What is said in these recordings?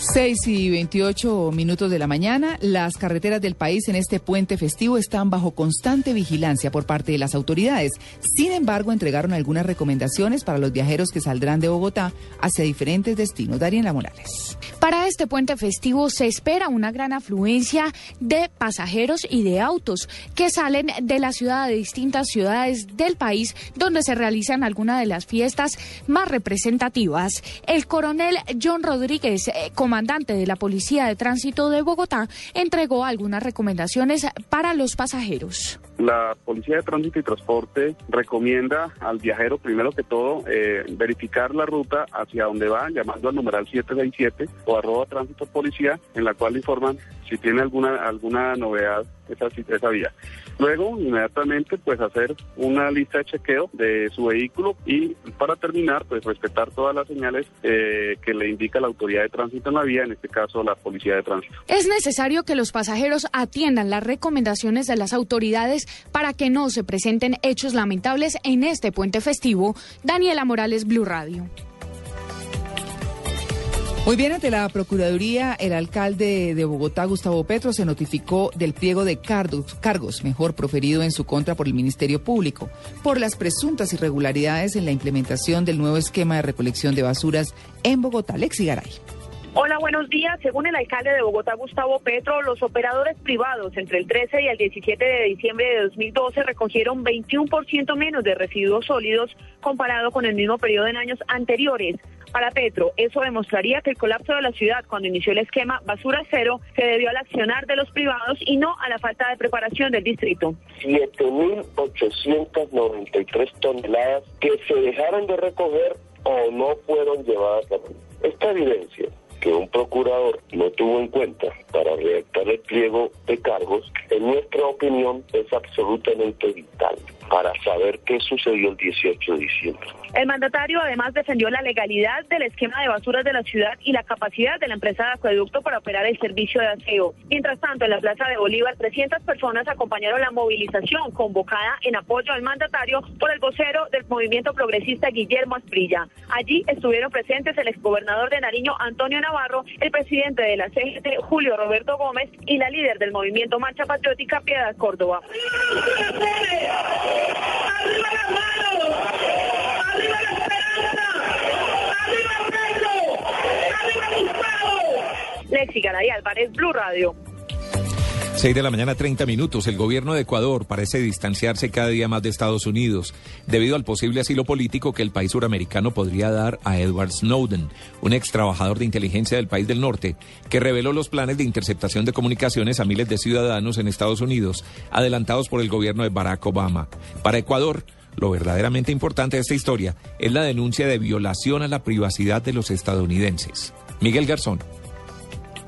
6 y 28 minutos de la mañana, las carreteras del país en este puente festivo están bajo constante vigilancia por parte de las autoridades. Sin embargo, entregaron algunas recomendaciones para los viajeros que saldrán de Bogotá hacia diferentes destinos. Dariela Morales. Para este puente festivo se espera una gran afluencia de pasajeros y de autos que salen de la ciudad de distintas ciudades del país donde se realizan algunas de las fiestas más representativas. El coronel John Rodríguez, eh, comandante de la Policía de Tránsito de Bogotá, entregó algunas recomendaciones para los pasajeros. La Policía de Tránsito y Transporte recomienda al viajero, primero que todo, eh, verificar la ruta hacia donde va, llamando al numeral 767 o arroba tránsito policía, en la cual informan si tiene alguna alguna novedad esa, esa vía. Luego, inmediatamente, pues hacer una lista de chequeo de su vehículo y para terminar, pues respetar todas las señales eh, que le indica la autoridad de tránsito en la vía, en este caso la policía de tránsito. Es necesario que los pasajeros atiendan las recomendaciones de las autoridades para que no se presenten hechos lamentables en este puente festivo. Daniela Morales, Blue Radio. Muy bien, ante la Procuraduría, el alcalde de Bogotá, Gustavo Petro, se notificó del pliego de cargos, cargos, mejor proferido en su contra por el Ministerio Público, por las presuntas irregularidades en la implementación del nuevo esquema de recolección de basuras en Bogotá. Lexi Garay. Hola, buenos días. Según el alcalde de Bogotá, Gustavo Petro, los operadores privados entre el 13 y el 17 de diciembre de 2012 recogieron 21% menos de residuos sólidos comparado con el mismo periodo en años anteriores. Para Petro, eso demostraría que el colapso de la ciudad cuando inició el esquema Basura Cero se debió al accionar de los privados y no a la falta de preparación del distrito. 7.893 toneladas que se dejaron de recoger o no fueron llevadas a Esta evidencia que un procurador no tuvo en cuenta para redactar el pliego de cargos, en nuestra opinión es absolutamente vital para saber qué sucedió el 18 de diciembre. El mandatario además defendió la legalidad del esquema de basuras de la ciudad y la capacidad de la empresa de acueducto para operar el servicio de aseo. Mientras tanto, en la Plaza de Bolívar, 300 personas acompañaron la movilización convocada en apoyo al mandatario por el vocero del movimiento progresista Guillermo Asprilla. Allí estuvieron presentes el exgobernador de Nariño, Antonio Navarro, el presidente de la CGT, Julio Roberto Gómez, y la líder del movimiento Marcha Patriótica, Piedad Córdoba. Lexi Garay Álvarez, Blue Radio. 6 de la mañana, 30 minutos. El gobierno de Ecuador parece distanciarse cada día más de Estados Unidos debido al posible asilo político que el país suramericano podría dar a Edward Snowden, un ex trabajador de inteligencia del país del norte, que reveló los planes de interceptación de comunicaciones a miles de ciudadanos en Estados Unidos, adelantados por el gobierno de Barack Obama. Para Ecuador, lo verdaderamente importante de esta historia es la denuncia de violación a la privacidad de los estadounidenses. Miguel Garzón.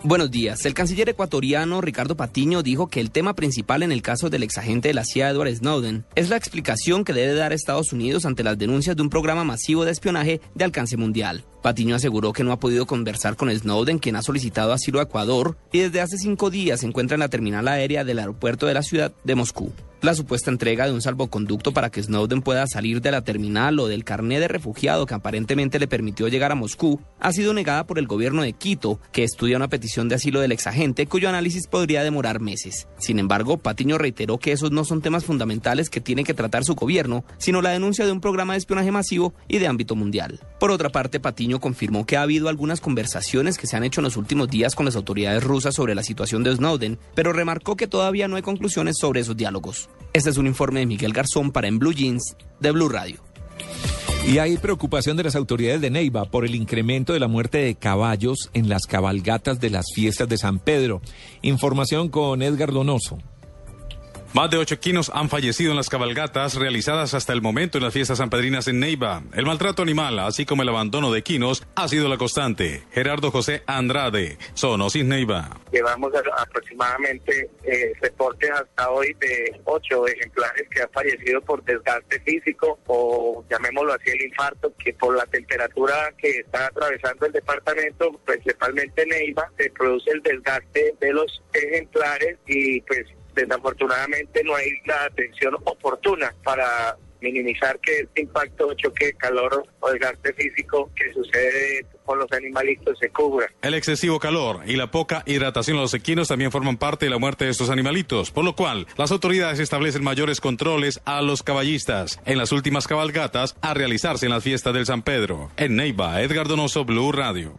Buenos días. El canciller ecuatoriano Ricardo Patiño dijo que el tema principal en el caso del exagente de la CIA Edward Snowden es la explicación que debe dar Estados Unidos ante las denuncias de un programa masivo de espionaje de alcance mundial. Patiño aseguró que no ha podido conversar con Snowden, quien ha solicitado asilo a Ecuador y desde hace cinco días se encuentra en la terminal aérea del aeropuerto de la ciudad de Moscú. La supuesta entrega de un salvoconducto para que Snowden pueda salir de la terminal o del carné de refugiado que aparentemente le permitió llegar a Moscú ha sido negada por el gobierno de Quito, que estudia una petición de asilo del exagente cuyo análisis podría demorar meses. Sin embargo, Patiño reiteró que esos no son temas fundamentales que tiene que tratar su gobierno, sino la denuncia de un programa de espionaje masivo y de ámbito mundial. Por otra parte, Patiño confirmó que ha habido algunas conversaciones que se han hecho en los últimos días con las autoridades rusas sobre la situación de Snowden, pero remarcó que todavía no hay conclusiones sobre esos diálogos. Este es un informe de Miguel Garzón para En Blue Jeans de Blue Radio. Y hay preocupación de las autoridades de Neiva por el incremento de la muerte de caballos en las cabalgatas de las fiestas de San Pedro. Información con Edgar Donoso. Más de ocho equinos han fallecido en las cabalgatas realizadas hasta el momento en las fiestas sanpedrinas en Neiva. El maltrato animal, así como el abandono de equinos, ha sido la constante. Gerardo José Andrade, Sonosis Neiva. Llevamos aproximadamente eh, reportes hasta hoy de ocho ejemplares que han fallecido por desgaste físico o llamémoslo así el infarto, que por la temperatura que está atravesando el departamento, principalmente Neiva, se produce el desgaste de los ejemplares y pues desafortunadamente no hay la atención oportuna para minimizar que este impacto choque calor o desgaste físico que sucede con los animalitos se cubra. El excesivo calor y la poca hidratación de los equinos también forman parte de la muerte de estos animalitos, por lo cual las autoridades establecen mayores controles a los caballistas en las últimas cabalgatas a realizarse en las fiestas del San Pedro. En Neiva, Edgar Donoso, Blue Radio.